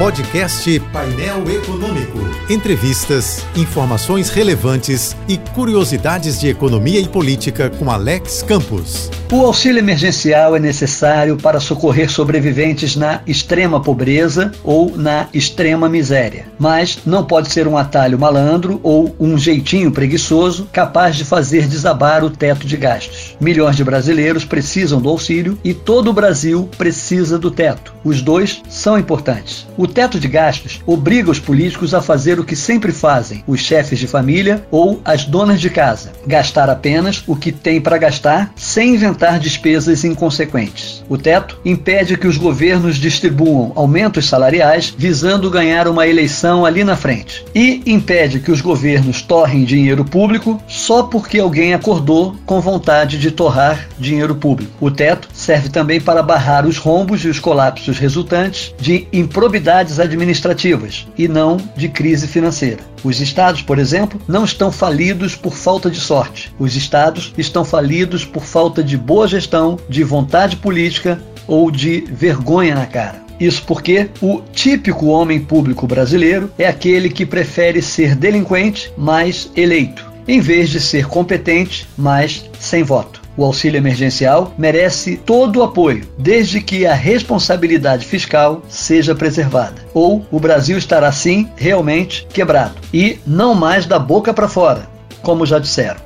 Podcast Painel Econômico. Entrevistas, informações relevantes e curiosidades de economia e política com Alex Campos. O auxílio emergencial é necessário para socorrer sobreviventes na extrema pobreza ou na extrema miséria, mas não pode ser um atalho malandro ou um jeitinho preguiçoso capaz de fazer desabar o teto de gastos. Milhões de brasileiros precisam do auxílio e todo o Brasil precisa do teto. Os dois são importantes. O teto de gastos obriga os políticos a fazer o que sempre fazem os chefes de família ou as donas de casa: gastar apenas o que tem para gastar sem inventar despesas inconsequentes. O teto impede que os governos distribuam aumentos salariais visando ganhar uma eleição ali na frente e impede que os governos torrem dinheiro público só porque alguém acordou com vontade de torrar dinheiro público. O teto serve também para barrar os rombos e os colapsos resultantes de improbidade administrativas e não de crise financeira. Os estados, por exemplo, não estão falidos por falta de sorte. Os estados estão falidos por falta de boa gestão, de vontade política ou de vergonha na cara. Isso porque o típico homem público brasileiro é aquele que prefere ser delinquente, mas eleito, em vez de ser competente, mas sem voto. O auxílio emergencial merece todo o apoio, desde que a responsabilidade fiscal seja preservada. Ou o Brasil estará sim realmente quebrado e não mais da boca para fora, como já disseram.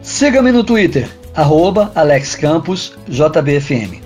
Siga-me no Twitter, arroba Alex Campos, JBFM.